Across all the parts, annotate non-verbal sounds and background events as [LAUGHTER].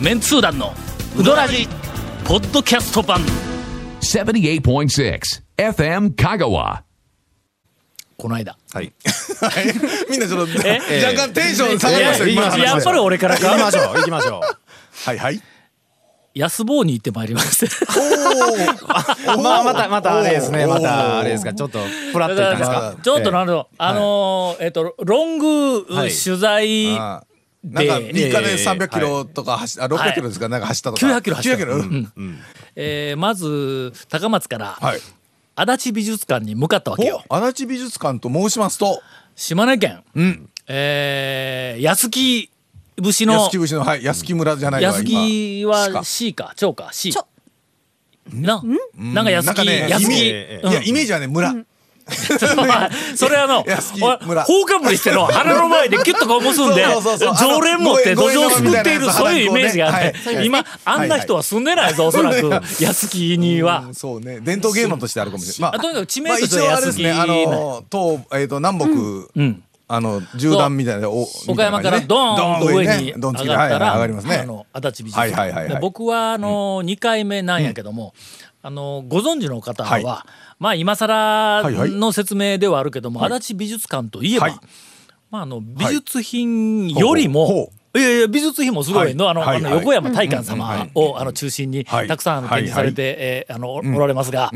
メンツー団のウドラジポッドキャスト版。78.6 FM Kagawa. この間。はい。[LAUGHS] みんなちょっと、え？若干テンション下がりましたよ、今の話。でやっぱり俺から行きかましょう行きましょはいはい。安坊に行ってまいりまして。う [LAUGHS] まあまたまたあれですね。またあれですか。ちょっとプラッといったんですか。ちょっとなるほど、あのーえっとロングはい。取材、あなんか3日えでえ300キロとか走あ600キロですか？なんか走ったとか。900キロ走った。900キロ？うん。えーまず高松からはい。足立美術館に向かったわけよ。お足立美術館と申しますと、島根県、うん。えー安木節の。安木節の、はい、安木村じゃないわ安木は今。C か。長か。C ちょ。な。なんか安木、なんかね安木、いや、イメージはね、村。[LAUGHS] それあの、放かぶりしての鼻の前でキュッとこう結んで [LAUGHS] 常連持って土壌をすくっているそういうイメージがあって。はい。今あんな人は住んでないぞ。おそらく安木には。うん。そうね。伝統芸能としてあるかもしれない。あとにかく地名まあとして一応あれですね、あ安木の、東、えっと、南北、うん。あの、縦断みたいな、お岡山からドーンと上に上がったら、はいはい上がりますね。あ。の足立美術はいはいはいはい。館で僕はあの2回目なんやけども、あのご存知の方は、はい。まあ今更はいはい。の説明ではあるけども、足立美術館といえば、はい。まああの美術品よりも、いやいや美術品もすごいの,、あのはいはい。あの横山大観様を、あの中心にはい。たくさん展示されて、えーあのおられますが、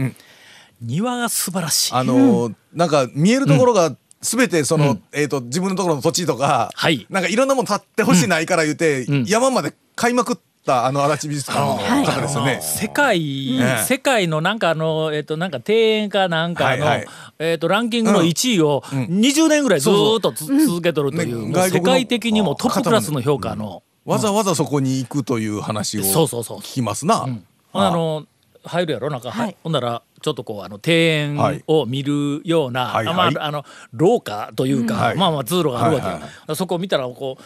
庭が素晴らしい。あのーなんか見えるところが全てその、えっ、と自分のところの土地とか、はい。なんかいろんなもの立ってほしないから言うて、ん。山まで買いまくったあの足立美術館の方ですよね。世界、ええ。世界のなんかあの、えっ、と、なんか庭園かなんかの、はいはい。えっ、と、ランキングの1位を20年ぐらいずーっとつ続けとるという、ね世界的にもトップクラスの評価の、わざわざそこに行くという話をそうそうそう。聞きますな。あの、入るやろ？なんか、はい。ほんなら、ちょっとこう、あの、庭園を見るような、はいはい。あまあ、あの、廊下というか、はい。まあまあ通路があるわけよ、はいはい。そこを見たら、こう、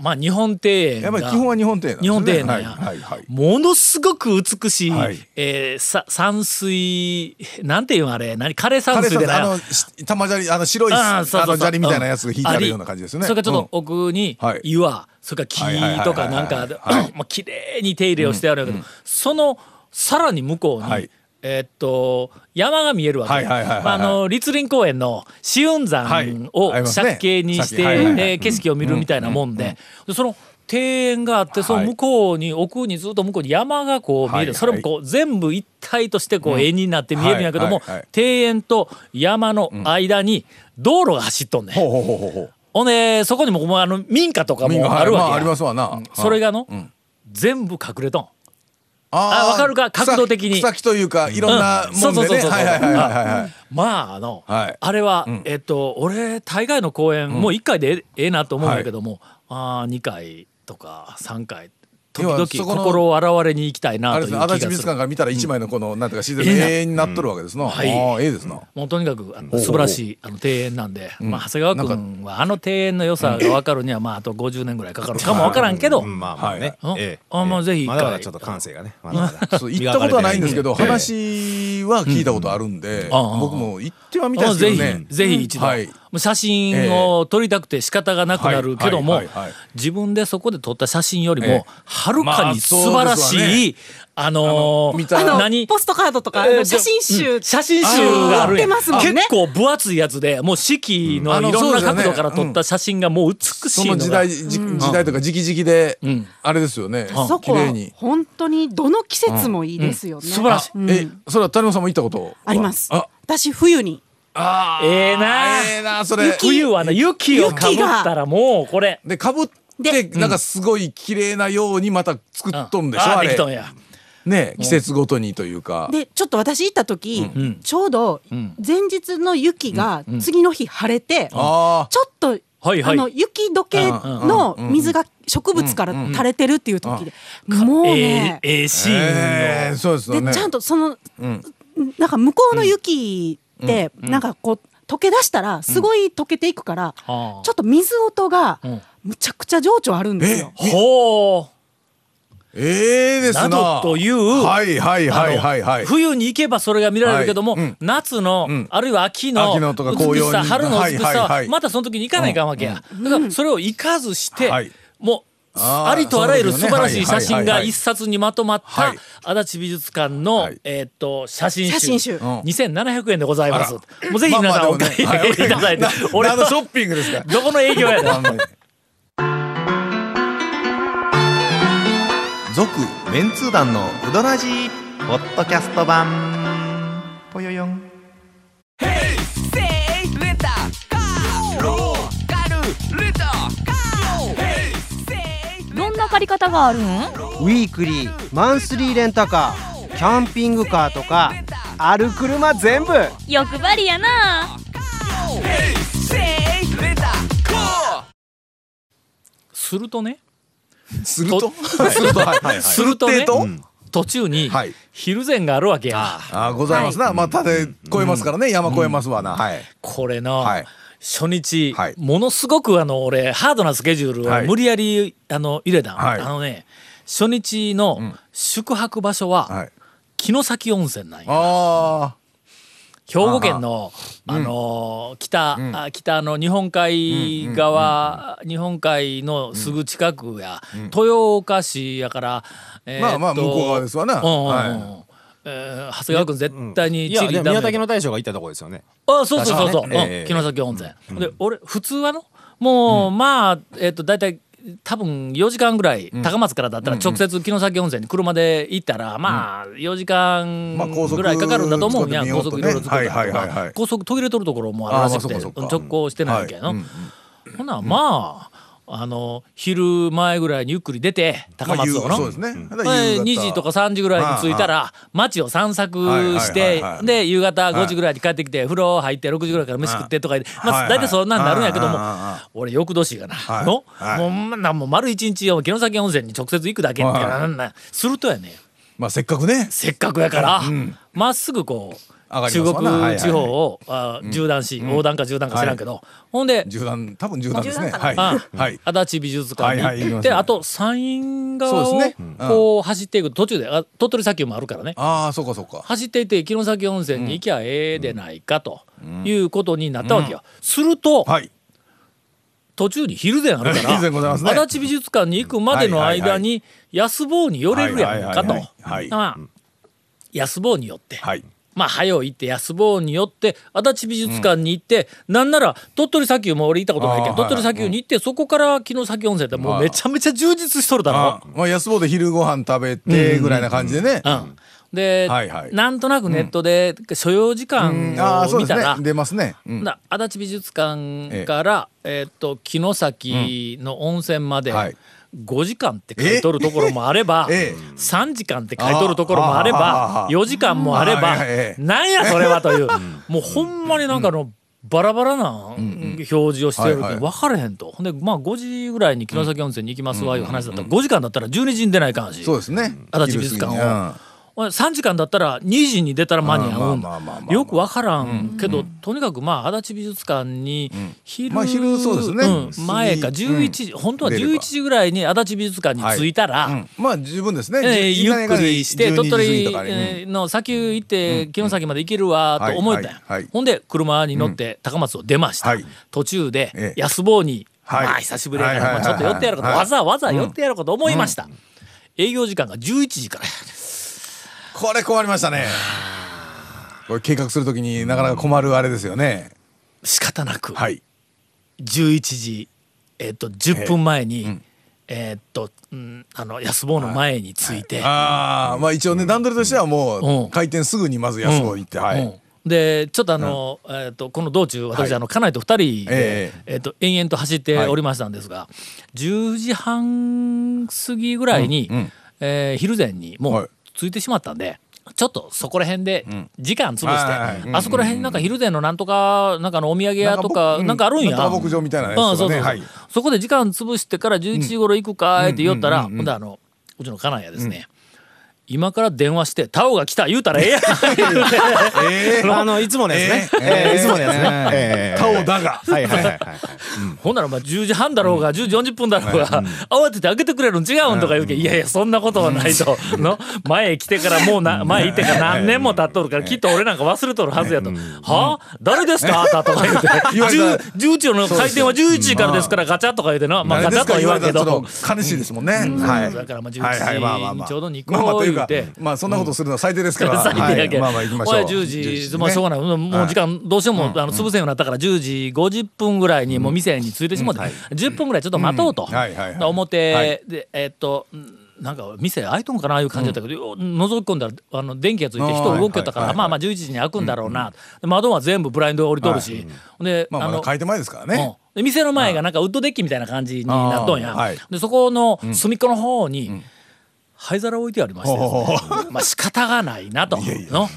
まあ日本庭園がやっぱり基本は日本庭園なんですね。日本庭園なんや、はいはいはい。ものすごく美しい、はい。えーさ山水なんていうのあれ何？枯山水でなあのし玉砂利あの白いあーそうそう砂利みたいなやつが引いてあうんるような感じですよね。それからちょっとうん。奥にはい。岩、それからはいはいはいはい木とかなんかではい。[CLEARS THROAT] まあ綺麗に手入れをしてあるけど、そのさらに向こうに、はいえーっと山が見えるわけ、はいはいはいはい。まああの栗林公園の紫雲はい。山を借景にして、はいはいはい。えー景色を見るみたいなもんで,、でその庭園があってその向こうに、奥にずっと向こうに山がこう見える、はい。はいそれもこう全部一体としてこう絵になって見えるんやけども、はい。はい。はい。庭園と山の間に道路が走っとんねん。ほうほうほうほうほう。ほんでそこにもあの民家とかもあるわけや、はい。まあありますわな。それがの、ん。全部隠れとんあわかるか？角度的に。草木というかいろんなうんもんでね。まああの、はい。あれは、ん。えっと俺大概の公演、もう1回でええええなと思うんだけども、あ2回とか3回時々心を洗われに行きたいなあというれですね足立美術館から見たら一枚のこのなんていうか自然の永遠になっとるわけですな。あはい。あええですな。もうとにかくあの素晴らしいあの庭園なんで、まあ、長谷川君はあの庭園の良さが分かるには、まあ、あと50年ぐらいかかるかも分からんけど、うんまあまあね。はい。ええ。あまあぜひまだまだちょっと感性がねまだまだ。そう行ったことはないんですけど話は聞いたことあるんでああ。僕も行ってはみたいですぜひ、けどね。ぜひ一度、はい。写真を撮りたくて仕方がなくなるけども、自分でそこで撮った写真よりも、ええ。はるかに素晴らしい、まあのー見たあの何？ポストカードとか、写真集、うん写真集があるやん。売ってますもんね。結構分厚いやつでもう四季のあのいろんな角度から撮った写真がもう美しいのが、その時代じ時代とか時期時期でん。あれですよね。そこは綺麗に。本当にどの季節もいいですよね。素晴らしい。うんえそれは谷本さんも行ったこと？はあります。あ。私冬にあーええな。ええなそれ。冬はな雪をかぶったらもうこれ。でかぶってなんかすごい綺麗なようにまた作っとんでしょああれ。できとんや。ね季節ごとにというか。でちょっと私行った時、ん。ちょうどん。前日の雪が次の日晴れて、ああ。ちょっと、はいはい。あの雪解けの水が植物から垂れてるっていう時で、もうえね、えええシーンよ、ええそうでね。でちゃんとその、なんか向こうの雪って、なんかこう溶け出したらすごい溶けていくから、はあ。ちょっと水音がん。むちゃくちゃ情緒あるんですよ。ほう。ええですな。などというはいはいはいはいはい。冬に行けばそれが見られるけども、はいうん。夏の、ん。あるいは秋の秋のとか美しさ紅葉に春の美しさは、はいはいはい。またその時に行かないかんわけや、だからそれを行かずして、はい。もうありとあらゆる素晴らしい写真が一冊にまとまったはい。足立美術館の、はい。えーっと写真集。写真集。ん。2700円でございます。あもうぜひ皆さんお買い上げいただいて、な俺何のショはッピングですか？どこの営業やねん。ほんまに続メンツー団のウドラジーポッドキャスト版。ぽよよん借り方があるん？ウィークリーマンスリーレンタカーキャンピングカーとかある車全部。欲張りやな。するとねすると？とするとはいはいするとね途中にはい。昼前があるわけや、あーございますな。まあたで越えますからね。山越えますわな。はい。これの、はい初日、はい。ものすごくあの俺ハードなスケジュールはい。を無理やり、あの入れたん、はい。あのね初日の宿泊場所は、はい。城崎温泉なんや。あ兵庫県の、あのー北、あ北の日本海側、日本海のすぐ近くや、豊岡市やから、えーまあまあ向こう側ですわなうんうんうん。はえー長谷川君絶対にいや地理ダメ宮崎の大将が行ったとこですよね。あそうそうそうそう、ね。ええ。うん城崎温泉、で俺普通はの？もう、まあえっ、と大体多分4時間ぐらい、高松からだったら直接城崎温泉に車で行ったら、まあ4時間ぐらいかかるんだと思うんや、高速いろいろ作ったりと。か、はいはい高速途切れとるところもあるらしくて。直行してないわけやの、ほなまああの昼前ぐらいにゆっくり出て高松をの、まあ夕そうですね。ただで夕方。2時とか3時ぐらいに着いたら街を散策してで夕方5時ぐらいに帰ってきて風呂入って6時ぐらいから飯食ってとかでまあ大体そんなんなるんやけども俺翌年がなはい。のはい。もうまなもう丸一日よ城崎温泉に直接行くだけってはいなんなんするとやねまあせっかくね。せっかくやからまっすぐこう中国地方をあ縦断し横断か縦断か知らんけど。ほんで銃弾多分銃弾ですね。い。あはい。足立美術館にはいはい行き行っますね。てあと山陰側をこう走っていく途中であ鳥取砂丘もあるからね。ああそうかそうか。走っていて城崎温泉に行きゃええでないかということになったわけよ。するとはい。途中に昼前あるか [LAUGHS] 昼前ございますね。ら足立美術館に行くまでの間に安坊に寄れるやんかと。安坊に寄って。はいまあ早う行って安坊に寄って足立美術館に行って、なんなら鳥取砂丘も俺行ったことないけど鳥取砂丘に行ってそこから城崎温泉ってもうめちゃめちゃ充実しとるだろ。あ。まあ安坊で昼ご飯食べてぐらいな感じでね。うん、で、はいはい。なんとなくネットで所要時間を見たら、ね出ますね。うん。な足立美術館から、えーっと城崎の温泉まではい5時間って書いとるところもあれば、ええ3時間って書いとるところもあればあ4時間もあれば、なんやそれはという。もうほんまになんかのバラバラな表示をしてるけはいはい。ど分かれへんと。ほんでまあ5時ぐらいに城崎温泉に行きますわいう話だったら5時間だったら12時に出ないかんし。そうですね。足立美術館を3時間だったら2時に出たら間に合うよくわからんけど、とにかくまあ足立美術館に昼,、まあ昼そうですね。ん前か過ぎ11時、本当は出れば。11時ぐらいに足立美術館に着いたら、うん。まあ十分ですね。えーじゆっくりして鳥12時過ぎ取の砂丘行って城崎まで行けるわと思えたんほんで車に乗って高松を出ました、はい。途中でええ。安坊に、はい。まあ久しぶりやから、まあちょっと寄ってやろうかと、はい。わざわざ寄ってやろうかと思いました、営業時間が11時からやこれ困りましたね。これ計画するときになかなか困るあれですよね。仕方なく、はい。11時、えっと10分前に、えっと、うん、あの安坊の前に着いて、ああまあ一応ね段取りとしてはもうん。う開店すぐにまず安坊行ってはい。うん。でちょっとあの、えっとこの道中私、あの家内と2人で、ええっと延々と走っておりましたんですが、10時半過ぎぐらいに、うんえー昼前にもはい。う着いてしまったんで。ちょっとそこら辺で時間潰して、あそこら辺になんか昼前のなんとかなんかのお土産屋とかなんかあるんや。なん牧場みたいなやつうん、そうそうそう、とかそこで時間潰してから11時頃行くかって言ったら、ほんであのうちの家内やですね、今から電話して、タオが来た言うたらええやん。言うてあの、いつものやつね。ええいつものやつね。ええタオだが。はいはいはいはい。[LAUGHS] ほんならまあ10時半だろうが、10時40分だろうが、慌てて開けてくれるん違うんとか言うけど、いやいや、そんなことはないと。の？前へ来てからもうな、前行ってから何年も経っとるから、きっと俺なんか忘れとるはずやと。は？あ誰ですか？あたとか言うて。[LAUGHS] 言われた。ら10 11の開店は11時からですからガチャとか言うてな。まあガチャとは言わんけど。悲しいですもんね。はい。だからまあはいはい。まあまあ11時まあ。にちょうどに行まあまあいうて。まあそんなことするのは最低ですから。最低やけん。はいまあまあ行きましょう。俺は10時、まあしょうがない。もう時間どうしようも、あの、潰せんようになったから10時50分ぐらいにもう店に着いてしもうて、10分ぐらいちょっと待とうと。表はいで、えっと、なんか店開いとんかないう感じだったけど、よ覗き込んだらあの電気がついて人動きよったから、まあまあ11時に開くんだろうな、で窓は全部ブラインド降りとるし、で、まあまだ開店前ですからね。店の前がなんかウッドデッキみたいな感じになっとんや、でそこの隅っこの方に灰皿置いてありましてですね、まあ仕方がないなと。の。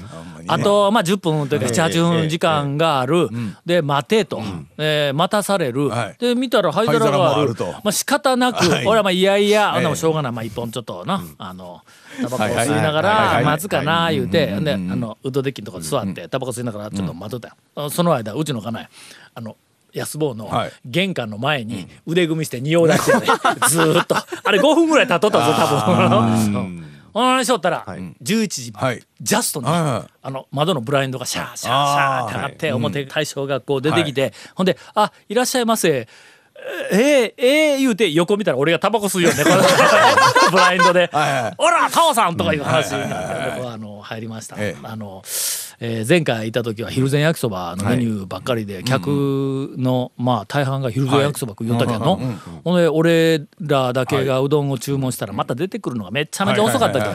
あとまあ10分というか78分時間がある、で待てと、えー待たされる、はい。で見たら灰皿がある。と。まあ仕方なく、はい。俺はまあいやいや、あんなもしょうがない。まあ一本ちょっとな、あのタバコを吸いながらはい待つかな言うてであのウッドデッキのとこ座ってタバコ吸いながらちょっと待っとったよ、あその間うちの家内あの安坊のはい。玄関の前に腕組みして匂い出してね、[LAUGHS] ずーっと。あれ5分ぐらい経っとったぞ多分。ああしょったら11時はい。ジャストにはいはい。あの窓のブラインドがシャーシャーシャーって上がって表大将がこう出てきてほんで「あいらっしゃいませ」えー、えー、言うて横見たら俺がタバコ吸うよね [LAUGHS] ブラインドで。はいはい「おらタオさん!」とかいう話になって僕はあの入りました。ええ。あのえー前回いた時は昼前焼きそばのメニューばっかりで客のまあ大半が昼前焼きそば食いよったけどのほんで俺らだけがうどんを注文したらまた出てくるのがめっちゃめちゃ遅かったけど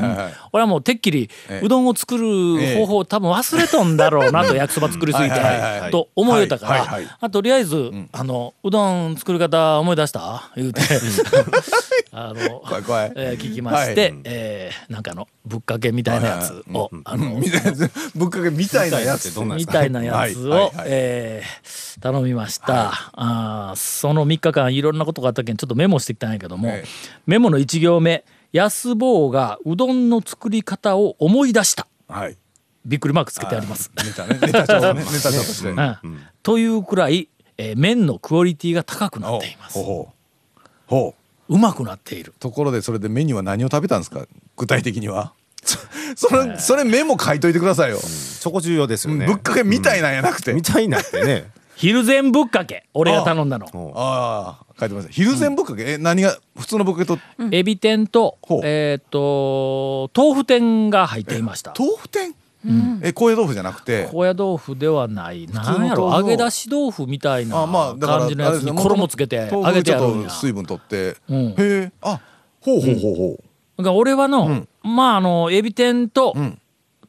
俺はもうてっきりうどんを作る方法を多分忘れとんだろうなと焼きそば作りすぎてと思いよったからあとりあえずあのうどん作り方思い出した？言うて。[LAUGHS] あの怖えー聞きましてはい。えーなんかあのぶっかけみたいなやつをあの [LAUGHS] ぶっかけみたいなやつ。みたいなやつを、はいはいはいえー頼みました、あーその3日間いろんなことがあったけんちょっとメモしてきたんやけども、ええメモの1行目「安坊がうどんの作り方を思い出したはい。」びっくりマークつけてあります。ネタね。ネタ帳ね。[LAUGHS] ネタ帳として。うんというくらい、えー麺のクオリティが高くなっていますほう。ほう。うまくなっているところでそれでメニューは何を食べたんですか？具体的には。[LAUGHS] それそれメモ書いといてくださいよ。そこ重要ですよね。ぶっかけみたいなんやなくて。みたいなってね。[LAUGHS] 昼前ぶっかけ。俺が頼んだの。ああ書いてます。昼前ぶっかけ、え何が普通のぶっかけとエビ天とえっ、と豆腐天が入っていました。豆腐店？え高野豆腐じゃなくて？高野豆腐ではない。通なんやろ？揚げ出し豆腐みたいな感じのやつにあれですね衣つけて揚げてやるんや。豆腐ちょっと水分取って。うん。へえ。あほうほうほうほう。だから俺はの、まああのエビ天と、ん。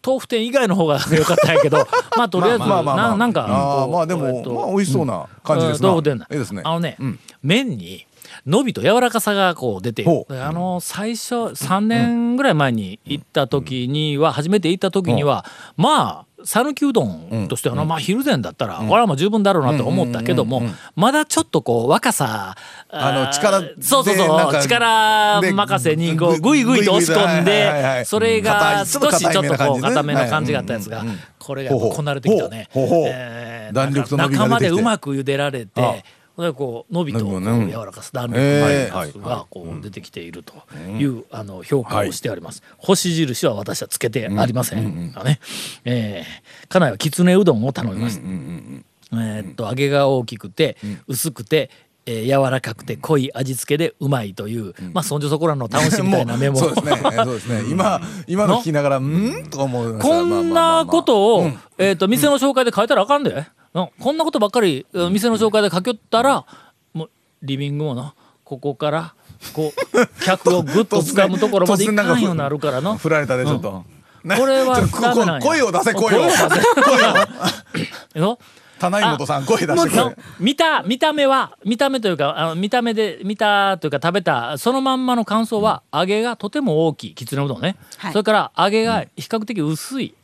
豆腐店以外の方が良かったんやけど [LAUGHS] まあとりあえず、ななんかまあでも、えっとまあ美味しそうな感じですな。うん豆腐店だいいですね。あのね、うん。麺に伸びと柔らかさがこう出てあの最初3年ぐらい前に行った時には、初めて行った時には、まあ讃岐うどんとしてはな、まあ昼前だったら、これはもう十分だろうなと思ったけども、まだちょっとこう若さあのー力でそうそうそう力任せにこうぐグイグイと押し込んではいそれが少しちょっとこう固めな感じね。めの感じがあったやつがこれがこなれてきたね。えー弾力と伸びが出てきて。中までうまく茹でられてでこう伸びとこう柔らかさ弾力えーがこう出てきているというあの評価をしてあります。星印は私はつけてありません。がね、えー家内はきつねうどんを頼みました。えーっと揚げが大きくて薄くて。えー柔らかくて濃い味付けでうまいという、まあそんじょそこらの楽しみたいなメモ [LAUGHS] そうですね。そうですね。今 [LAUGHS] 今の聞きながらうん？と思う。こんなことを、えっ、と、店の紹介で書いたらあかんで。うん。こんなことばっかり、うん店の紹介で書きよったら、もう、リビングもな、ここから、こう、[LAUGHS] 客をぐっと掴むところまでいかんようになるからな。[LAUGHS] 振られたでちょっと。ね [LAUGHS] これはちょっとダメなんや。声を出せ声を。出せ。声を。の？棚井本さん声出して。見た見た目は見た目というかあの見た目で見たというか食べたそのまんまの感想は、揚げがとても大きいきつねうどんね、はい。それから揚げが比較的薄い、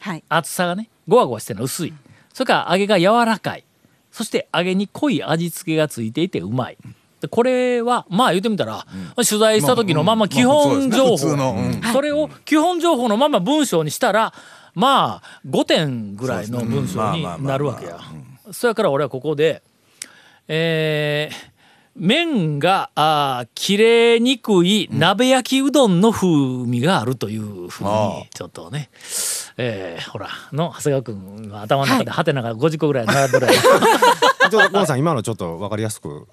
はい。厚さがねゴワゴワしてるの薄いそれから揚げが柔らかい。そして揚げに濃い味付けがついていてうまい。でこれはまあ言ってみたら、取材した時のまま基本情報、まあうん。ねうん。それを基本情報のまま文章にしたらまあ5点ぐらいの文章になるわけや。それから俺はここでえー麺があー切れにくい鍋焼きうどんの風味があるというふうにちょっとね、えーほらの長谷川君は頭の中でハテナが50個ぐらい並んでるやん [LAUGHS] ちょっとゴンさん今のちょっとわかりやすく。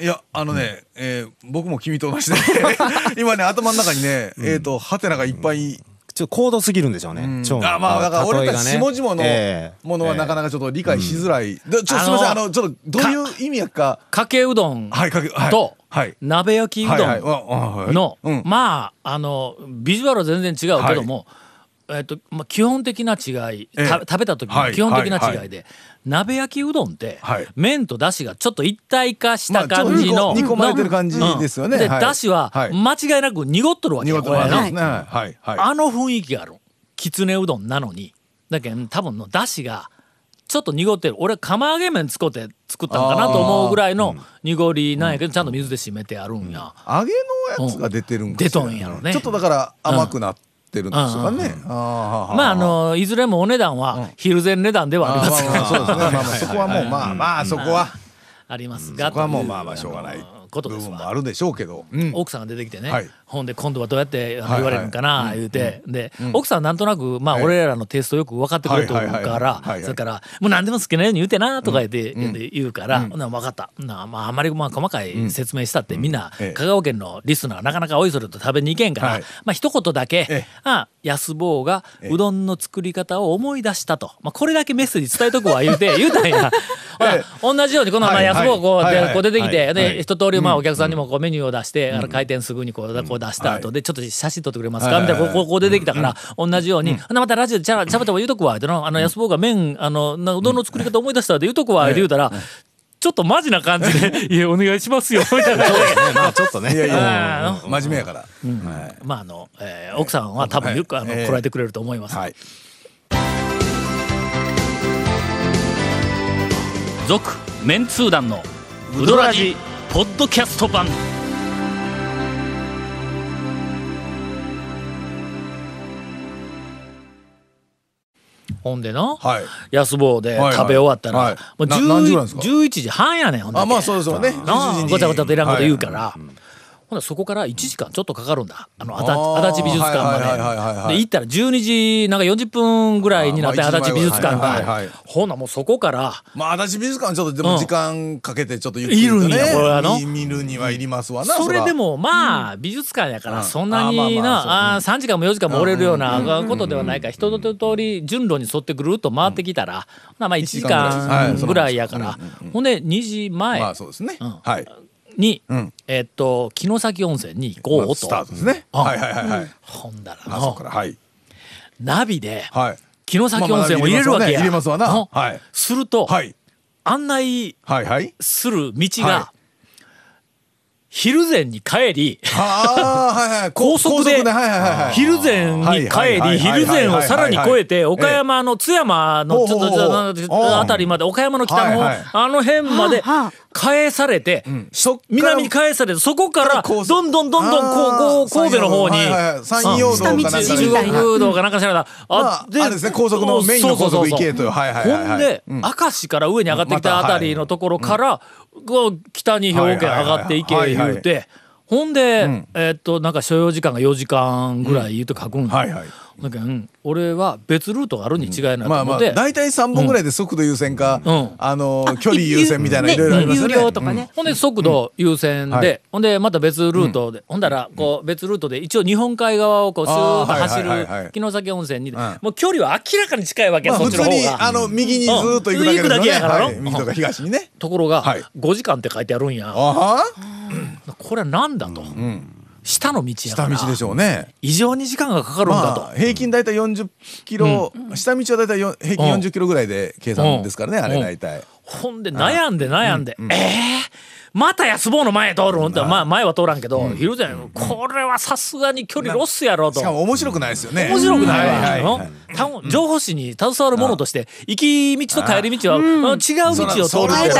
いやあのね、えー僕も君と同じで [LAUGHS] 今ね頭の中にね、えっ、とハテナがいっぱい、ちょっと高度すぎるんでしょうね。超あまあだから俺たち下々のええ。ものはなかなかちょっと理解しづらい、でちょすみません。あのちょっとどういう意味やか。かけうどんはいかけはい。とはい。鍋焼きうどんのうん。まああのビジュアルは全然違うけども、えっとまあ、基本的な違い、え食べた時の基本的な違いで、鍋焼きうどんって、はい。麺とだしがちょっと一体化した感じの、煮込まれてる感じのですよね。で、はい。だしははい。間違いなく濁っとるわけよね。はい。はい。はい。あの雰囲気がある。きつねうどんなのに。だけど多分のだしがちょっと濁ってる。俺釜揚げ麺使って作ったんかなと思うぐらいの濁りなんやけどちゃんと水で締めてあるんや、揚げのやつが出てるんかしら。出とんやろね。ちょっとだから甘くなってるんですかね、まああのいずれもお値段は昼前値段ではありますがまあまあそうですね。まあまあそこはもうまあまあそこは。あります。がそこはもうまあまあしょうがない。ことですわ。部分もあるでしょうけど、うん。奥さんが出てきてね、はいほんで今度はどうやって言われるんかな言うて、で、奥さんなんとなくまあええ。俺らのテイストよく分かってくれとるかはいはいはい。らそれから「もう何でも好きなように言うてな」とか言って言うから「ほな分かった」なまああんまりまあ細かい説明したってみんなええ。香川県のリスナーなかなかおいそれと食べに行けんから、はい。まあ一言だけええ「あ安坊がうどんの作り方を思い出したと」まあこれだけメッセージ伝えとくわ言うて [LAUGHS] 言うたんや。同じようにこの安坊こう出てきてはいで一通りまあお客さんにもこうメニューを出してあの開店すぐにこうこう出した後でちょっと写真撮ってくれますか？みたいなこうこ出てきたから同じようにまたラジオでちゃちゃばちゃば言うとくわってのあの安坊が麺あのなうどんの作り方思い出したって言うとくわって言うたらちょっとマジな感じで「[LAUGHS] いやお願いしますよ」みたいな。まあちょっとね。いやいや。あ真面目やから、はい。まああの、えー奥さんは多分よくあの、ええ来られてくれると思います。はい。続メンツー団のウドラジポッドキャスト版ほんでな、はい。安坊ではいはい。食べ終わったら、はい。もうな何時ぐらいですか？11時半やねんほんだけあまあそうですよね。なあ11時に。ごちゃごちゃといらんこと言うから、ほなそこから1時間ちょっとかかるんだ。あの足立美術館まはいでで行ったら12時なんか40分ぐらいになってまあ足立美術館はいはいはいがほなもうそこから。まあ足立美術館ちょっとでうんも時間かけてちょっとゆっくりといるんやこれ見見るにはいりますわなそれでももまあ美術館やからうん。そんなになあ3時間も4時間もおれるようなことではないから一通り順路に沿ってぐるっと回ってきたらまあまあ1時間ぐらいやから。ほんで2時まあ前そうですね、ん。はいにん。えっと城崎温泉に行こうと。スタートですね。うんはいはいはいはい。ほんだらあそこのからはい。ナビではい。城崎温泉を入れるわけや。まあまあ入れますわな。はい。するとはい。案内はいはい。する道はが昼前に帰りああはいはい。[LAUGHS] 高速で昼前に帰り昼前をさらに越えて岡山の津山のちょっとあたりまで岡山の北のあの辺まではあは返されてそっから南に返されてそこからどんどんどんどんこうこう神戸の方に。山陽道かなんか下道中国道かなんかしらだまああれですね高速のメインの高速行けとはいはいはいはい。ほんでうん。明石から上に上がってきたあたりのところからこう北に兵庫県上がっていけはいはいはいほんでえーっとなんか所要時間が4時間ぐらい言うと書くんはいはい。だけどうん。俺は別ルートがあるに違いない。とまあ思って、まあ大体3本ぐらいで速度優先か、うん。あの距離優先みたいなねいろいろありますよね。有料とかね。ほんで速度優先で、はい。ほんでまた別ルートで、ほんだらこう別ルートで一応日本海側をこうスーッと走る城崎温泉に、ん。もう距離は明らかに近いわけ、まあそっちの方普通にあが。の右にずーっと行くだけね。うん。行くだけやから。のはい。右とか東にね。ところが、はい。5時間って書いてあるんや。これは何だと、下の道やから。下道でしょうね。異常に時間がかかるんだと、まあ平均大体40キロ、下道は大体よ平均40キロぐらいで計算ですからね、あれ大体。ほんで悩んで悩んで、えーまた安坊の前通るんって、まあ前は通らんけど、昼前、これはさすがに距離ロスやろと。し。かも面白くないですよね。面白くないわ、はいはいはい。た情報誌に携わるものとして、行き道と帰り道は、うん。違う道を通るって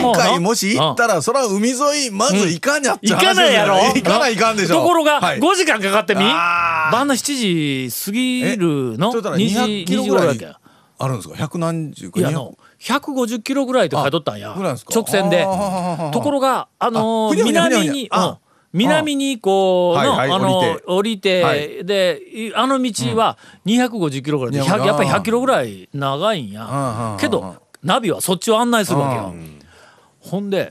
今回もし行ったら、そら海沿い、まず行かにゃっちゃ行かないやろ？行かないかんでしょ。ところが、はい。5時間かかってみあー。晩の7時過ぎるの？ちょっと2時200キ2ロぐらい時頃だっけ？あるんですか？百何十か？いやあの150キロぐらいって書いとったんや直線で。ところがあのー南にあうん。南にこうの、はいはいあの降りて。降りて、はい。でいあの道は250キロぐらいで、100やっぱり100キロぐらい長いんうんうんやうん。けどナビはそっちを案内するわけよ。ほんで、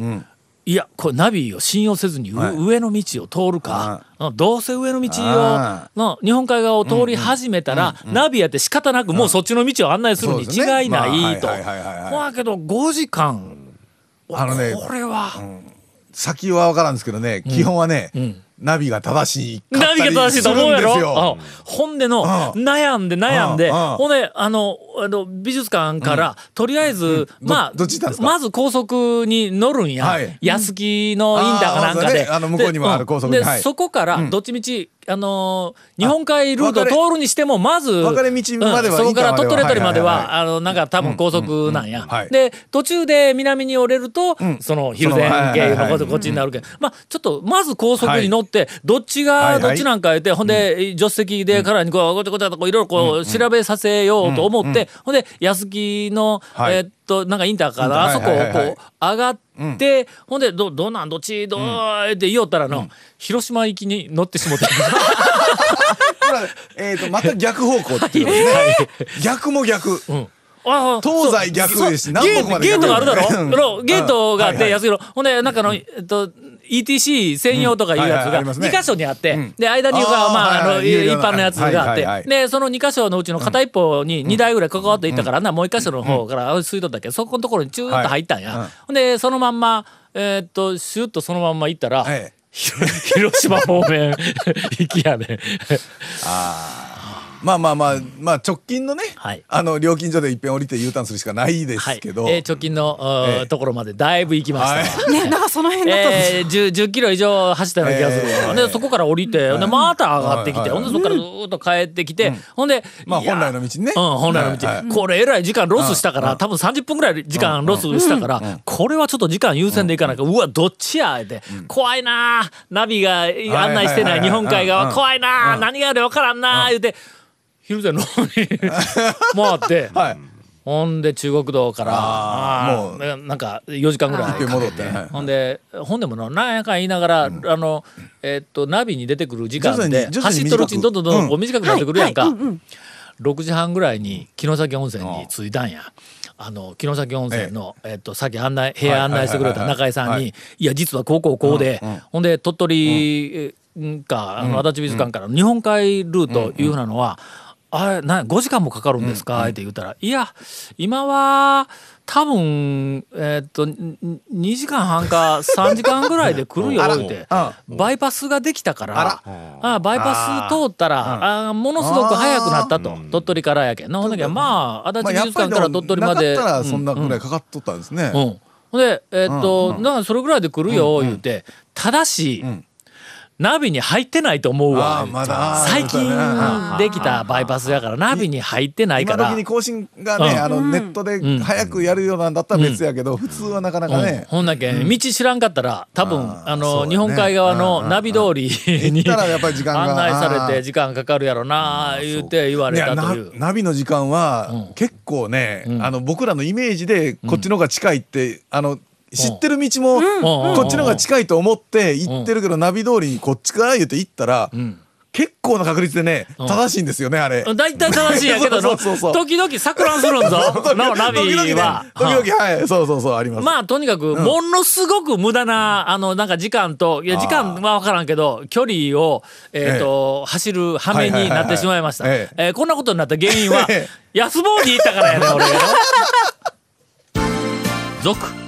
いやこれナビを信用せずに、うはい。上の道を通るか、うんどうせ上の道あをの日本海側を通り始めたら、ナビやって仕方なくもうそっちの道を案内するに違いないと。まあはいはいはいはいほやけど5時間、あのねこれは、先は分からんですけどね、基本はね、ナビが正しいナビが正しいと思うやろ、うんほんでの、うん。悩んで悩んで、ほん。であのあの美術館から、とりあえず、まあまず高速に乗るんや、はい。安木のインターかなんかで、あの向こうにもある高速に。で、はい。そこからどっちみち、あのー日本海ルートを通るにしてもまずそこから鳥取辺りまでは、はいはいはいあのなんか多分高速なんや、うんうんはい。で途中で南に折れると、その昼前経由のことこっちになるけ。ど、まあちょっとまず高速に乗って、どっちがどっちなんか言って、ほんで助手席でからにこうごちゃごちゃとこういろいろこう調べさせようと思って、ほんで安木の、はい。えーっとなんかインターかな、あそこをこう上がって、ほんでどどうなんどっちどうって言おったらの、広島行きに乗ってしもて。[LAUGHS] えーとまた逆方向っていうね、逆も逆、ああ東西逆です。し南北までゲートがあるだろ？ゲートがあって安広ほんでなんかのえっと ETC 専用とかいうやつがありますね。2箇所にあって、ん。で間にまああの一般のやつがあって、でその2箇所のうちの片一方に2台ぐらい関わっていったからな、もう1箇所の方から吸い取ったけ？どそこのところにチューッと入ったんや、でそのまんまえーっとシュッとそのまんま行ったら、ええ [LAUGHS] 広島方面 [LAUGHS] 行きやね [LAUGHS] まあまあまあまあ直近のね、はい。あの料金所で一遍降りて U ターンするしかないではい、すけど、えー直近の、ええところまでだいぶ行きました。わ、はいねなんかその辺だと、えー、10, 10キロ以上走ったような気がするわ、えー。でそこから降りて、でまた上がってきて、はいはいほんでそこからずーっと帰ってきて、ほんで、まあ本来の道にね。うん、本来の道、はいはい。これえらい時間ロスしたから、多分30分ぐらい時間ロスしたから、これはちょっと時間優先でいかないか、うわどっちやって、怖いなあナビが案内してない日本海側、怖いなあ何があるか分からんなあ言うて昼前の方に回って。はい。ほんで中国道から。あーあーなんか4時間ぐらい。かけて一遍戻って。はいほんでほんでもななんやかん言いながら、あのえっとナビに出てくる時間で走っとるうちにどんどんどんどん短くなってくるやんか、はい。はい。うん6時半ぐらいに城崎温泉に着いたんや。あの城崎温泉の、えっとさっき案内部屋案内してくれた中井さんに「い。や実はこうこうこうで、ほんで鳥取えか、あの足立美術館からの日本海ルートいうふうなのは、あれな5時間もかかるんですか?」って言ったら「いや今は多分えっとん2時間半か3時間ぐらいで来るよ」言うて。バイパスができたから。あバイパス通ったらあものすごく早くなったと。鳥取からやけん。なほんだけどまあ足立美術館から鳥取まで。そんなうん。ぐらいかかっとったんですね、でえーっと、なん。かそれぐらいで来るよ言うて、ただし、ナビに入ってないと思うわ。あーまだ。最近できたバイパスやからナビに入ってないから。今時に更新がね、うん。あのネットで早くやるようなんだったら別やけど、普通はなかなかうん。ね、ほんだけ、道知らんかったら多分あの、日本海側のナビ通りに行ったらやっぱり時間が。案内されて時間かかるやろな言うて言われたという。ナビの時間はうん。結構ね、ん。あの僕らのイメージでこっちの方が近いって、あの知ってる道もうん。こっちの方が近いと思って行ってるけど、ナビ通りにこっちから言って行ったら、ん。結構な確率でねん。正しいんですよねあれ。大体正しいやけど [LAUGHS] そうそうそう時々錯乱するんぞ。[LAUGHS] のナビ時々ね。は。時々はい。そうそうそうあります。まあとにかくものすごく無駄なあのなんか時間といや時間は分からんけど距離をえっと走る羽目になってしまいました。えーこんなことになった原因はえ安坊に行ったからやね俺。が [LAUGHS] 続